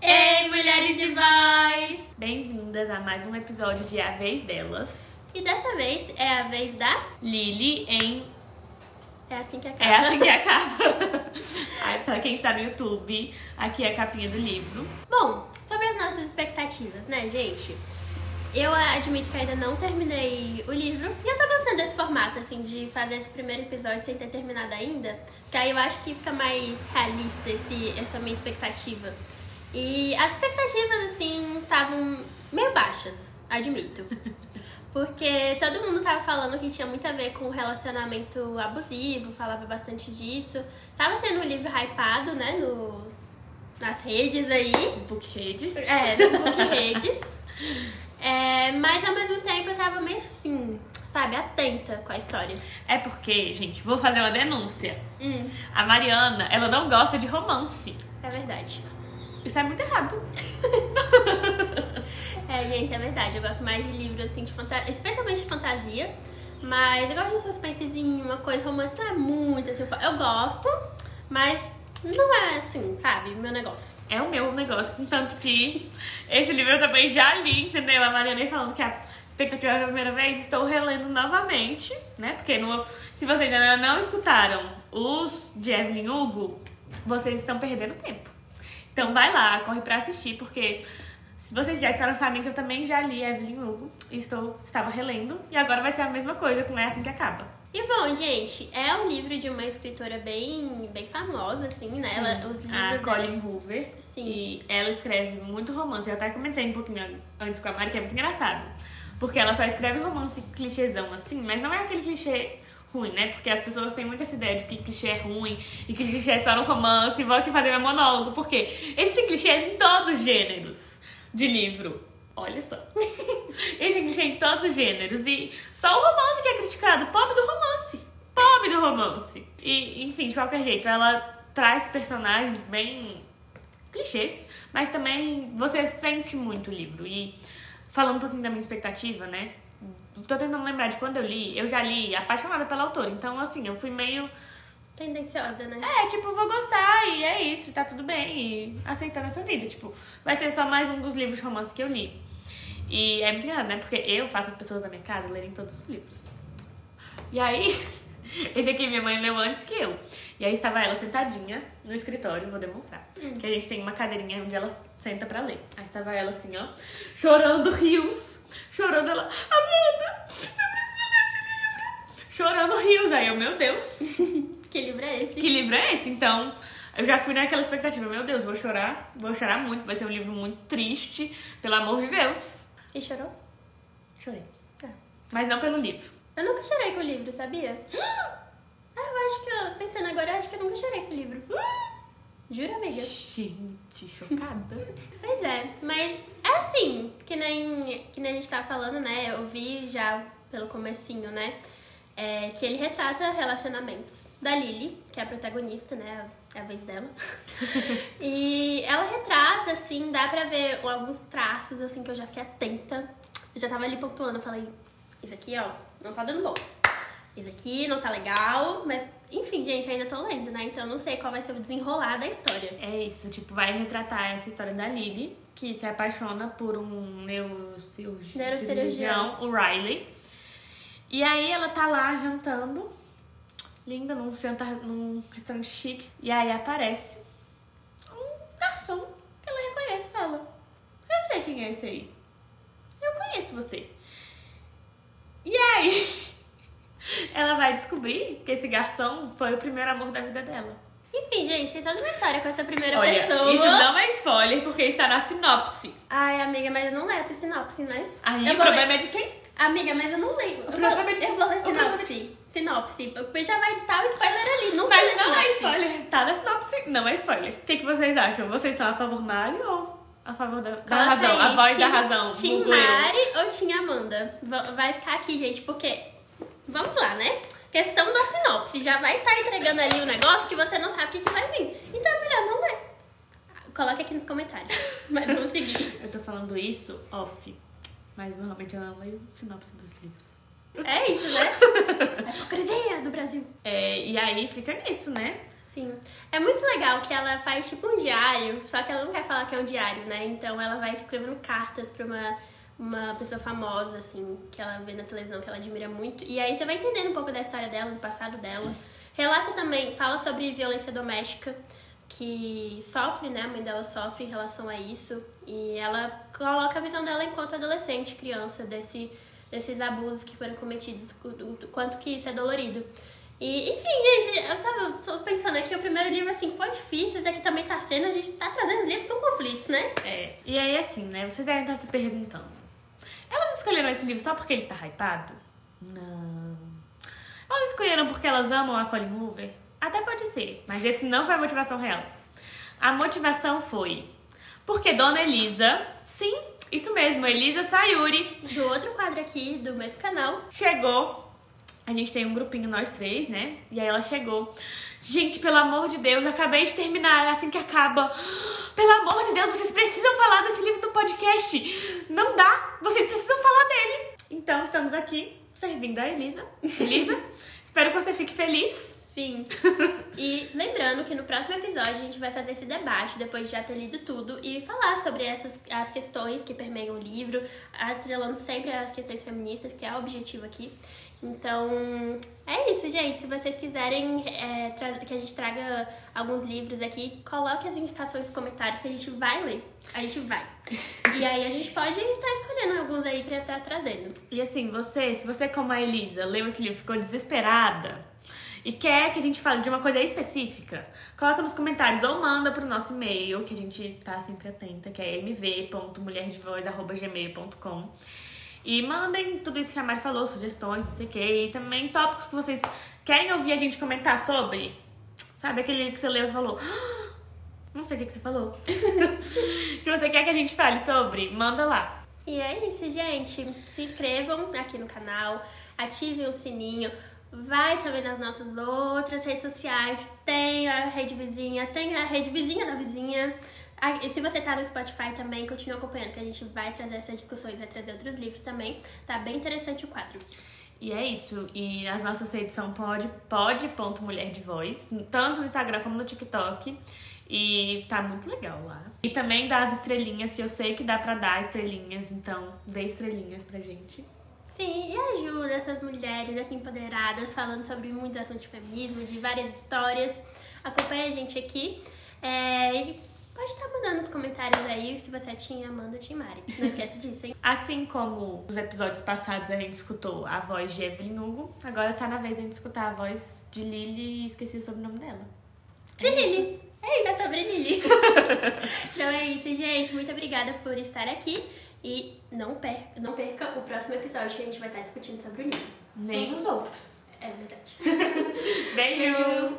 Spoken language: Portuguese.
Ei, mulheres de voz! Bem-vindas a mais um episódio de A Vez Delas. E dessa vez é a vez da. Lily em É assim que acaba. É assim que acaba. Ai, pra quem está no YouTube, aqui é a capinha do livro. Bom, sobre as nossas expectativas, né, gente? Eu admito que ainda não terminei o livro. E eu tô gostando desse formato, assim, de fazer esse primeiro episódio sem ter terminado ainda. Que aí eu acho que fica mais realista esse, essa minha expectativa. E as expectativas, assim, estavam meio baixas, admito. Porque todo mundo tava falando que tinha muito a ver com relacionamento abusivo, falava bastante disso. Tava sendo um livro hypado, né, no, nas redes aí. Bookheads. É, nas book redes. É, mas ao mesmo tempo eu tava meio assim, sabe, atenta com a história. É porque, gente, vou fazer uma denúncia. Hum, A Mariana, ela não gosta de romance. é verdade. Isso é muito errado. É, gente, é verdade. Eu gosto mais de livros assim de fantasia, especialmente de fantasia. Mas eu gosto de um suspensezinho, uma coisa romance não é muito assim. Eu gosto, mas não é assim, sabe, meu negócio. É o meu negócio, contanto que esse livro eu também já li, entendeu? A Mariana falando que a expectativa era a primeira vez, estou relendo novamente, né? Porque no, se vocês ainda não escutaram os de Evelyn Hugo, vocês estão perdendo tempo. Então vai lá, corre pra assistir, porque se vocês já não sabem que eu também já li Evelyn Hugo estou, estava relendo, e agora vai ser a mesma coisa com É Assim Que Acaba. E bom, gente, é um livro de uma escritora bem, bem famosa, assim, né? Sim, Ela, os livros a dela- Colin Hoover. Sim. E ela escreve muito romance. Eu até comentei um pouquinho antes com a Mari, que é muito engraçado. Porque ela só escreve romance clichêzão assim, mas não é aquele clichê ruim, né? Porque as pessoas têm muita essa ideia de que clichê é ruim e que clichê é só no romance. Vou aqui fazer meu monólogo. Porque existem clichês em todos os gêneros de livro. Olha só. Existem clichês em todos os gêneros. E só o romance que é criticado. Pobre do romance. Pobre do romance. E, enfim, de qualquer jeito, ela traz personagens bem clichês, mas também você sente muito o livro. E falando um pouquinho da minha expectativa, né? Tô tentando lembrar de quando eu li, eu já li apaixonada pela autora, então assim, eu fui meio. Tendenciosa, né? É, tipo, vou gostar e é isso, tá tudo bem, e aceitando essa vida. Tipo, vai ser só mais um dos livros de romance que eu li. E é muito engraçado, né? Porque eu faço as pessoas da minha casa lerem todos os livros. E aí, esse aqui minha mãe leu antes que eu. E aí estava ela sentadinha no escritório, vou demonstrar. Que a gente tem uma cadeirinha onde ela senta pra ler. Aí estava ela assim, ó, chorando rios. Chorando ela, Amanda, você precisa ler esse livro. Chorando rios. Aí eu, meu Deus, Que livro é esse? que livro é esse? Então, eu já fui naquela expectativa, meu Deus, vou chorar, vou chorar muito, vai ser um livro muito triste, pelo amor de Deus. E chorou? Chorei. Tá. Mas não pelo livro. Eu nunca chorei com o livro, sabia? Ah, eu acho que eu, pensando agora, eu acho que eu nunca chorei com o livro. Juro, amiga? Gente, chocada. Pois é, mas é assim, que nem, que nem a gente tava falando, né? Eu vi já pelo comecinho, né? É, que ele retrata relacionamentos da Lily, que é a protagonista, né? É a vez dela. e ela retrata, assim, dá pra ver alguns traços, assim, que eu já fiquei atenta. Eu já tava ali pontuando, eu falei, isso aqui, ó, não tá dando bom. Isso aqui não tá legal, mas enfim, gente, ainda tô lendo, né? Então eu não sei qual vai ser o desenrolar da história. É isso, tipo, vai retratar essa história da Lily, que se apaixona por um neurocirurgi- Neurocirurgião. cirurgião, o Riley. E aí ela tá lá jantando, linda, num, jantar, num restaurante chique. E aí aparece um garçom que ela reconhece e fala: Eu não sei quem é esse aí. Eu conheço você. E aí, ela vai descobrir que esse garçom foi o primeiro amor da vida dela. Enfim, gente, tem toda uma história com essa primeira Olha, pessoa. isso não é spoiler porque está na sinopse. Ai, amiga, mas eu não leio a sinopse, né? Aí eu o problema ler... é de quem? Amiga, mas eu não leio. Eu, vou... eu vou ler sinopse. Sinopse. Porque já vai estar o spoiler ali. Não Mas não é spoiler, tá na sinopse. Não é spoiler. O que, que vocês acham? Vocês são a favor Mari ou a favor da, da Coloca razão? aí, A voz da razão. Tim eu. Mari ou Tim Amanda? Va- Vai ficar aqui, gente, porque... Vamos lá, né? Questão da sinopse. Já vai estar entregando ali o negócio que você não sabe o que, que vai vir. Então é melhor não ler. Coloque aqui nos comentários. Mas vamos seguir. Eu tô falando isso off. Mas normalmente não leio sinopse dos livros. É isso, né? aí fica nisso, né? Sim. É muito legal que ela faz tipo um diário, só que ela não quer falar que é um diário, né? Então ela vai escrevendo cartas pra uma, uma pessoa famosa, assim, que ela vê na televisão, que ela admira muito. E aí você vai entendendo um pouco da história dela, do passado dela. Relata também, fala sobre violência doméstica, que sofre, né? A mãe dela sofre em relação a isso. E ela coloca a visão dela enquanto adolescente, criança, desse, desses abusos que foram cometidos, o, o- o quanto que isso é dolorido. E, enfim, gente, eu tava eu tô pensando aqui, o primeiro livro, assim, foi difícil, esse aqui também tá sendo, a gente tá trazendo livros com conflitos, né? É. E aí, assim, né? Você deve estar se perguntando. Elas escolheram esse livro só porque ele tá hypado? Não. Elas escolheram porque elas amam a Colin Hoover? Até pode ser, mas esse não foi a motivação real. A motivação foi porque Dona Elisa, sim, isso mesmo, Elisa Sayuri, Do outro quadro aqui, do mesmo canal, chegou. A gente tem um grupinho, nós três, né? E aí ela chegou. Gente, pelo amor de Deus, acabei de terminar, assim que acaba. Pelo amor de Deus, vocês precisam falar desse livro no podcast. Não dá, vocês precisam falar dele. Então, estamos aqui servindo a Elisa. Elisa, espero que você fique feliz. Sim. E lembrando que no próximo episódio a gente vai fazer esse debate, depois de já ter lido tudo, e falar sobre essas as questões que permeiam o livro, atrelando sempre as questões feministas, que é o objetivo aqui. Então, é isso, gente. Se vocês quiserem é, que a gente traga alguns livros aqui, coloque as indicações nos comentários que a gente vai ler. A gente vai. E aí a gente pode estar escolhendo alguns aí pra estar trazendo. E assim, você, se você como a Elisa leu esse livro e ficou desesperada e quer que a gente fale de uma coisa específica, coloca nos comentários ou manda pro nosso e-mail, que a gente tá sempre atenta, que é mv.mulherdevoz.gmail.com e mandem tudo isso que a Mari falou, sugestões, não sei o que, e também tópicos que vocês querem ouvir a gente comentar sobre. Sabe, aquele que você leu e falou... "Ah, Não sei o que, que você falou. que você quer que a gente fale sobre, manda lá. E é isso, gente. Se inscrevam aqui no canal, ativem o sininho. Vai também nas nossas outras redes sociais. Tem a rede vizinha, tem a rede vizinha da vizinha. E se você tá no Spotify também, continue acompanhando, que a gente vai trazer essas discussões, vai trazer outros livros também. Tá bem interessante o quadro. E é isso. E as nossas redes são pode, pode ponto mulher de voz, tanto no Instagram como no TikTok. E tá muito legal lá. E também dá as estrelinhas, que eu sei que dá pra dar estrelinhas, então dê estrelinhas pra gente. Sim, e ajuda essas mulheres assim, empoderadas, falando sobre muito assunto de feminismo, de várias histórias. Acompanha a gente aqui. É, e pode estar mandando nos comentários aí se você tinha Amanda Tim Mari. Não esquece disso, hein? Assim como os episódios passados a gente escutou a voz de Evelyn Hugo, agora tá na vez de a gente escutar a voz de Lily e esqueci o sobrenome dela. De Lili. É isso. É sobre Lili. então é isso, gente. Muito obrigada por estar aqui. E não perca, não perca o próximo episódio que a gente vai estar discutindo sobre o livro. Nem os outros. É verdade. Beijo.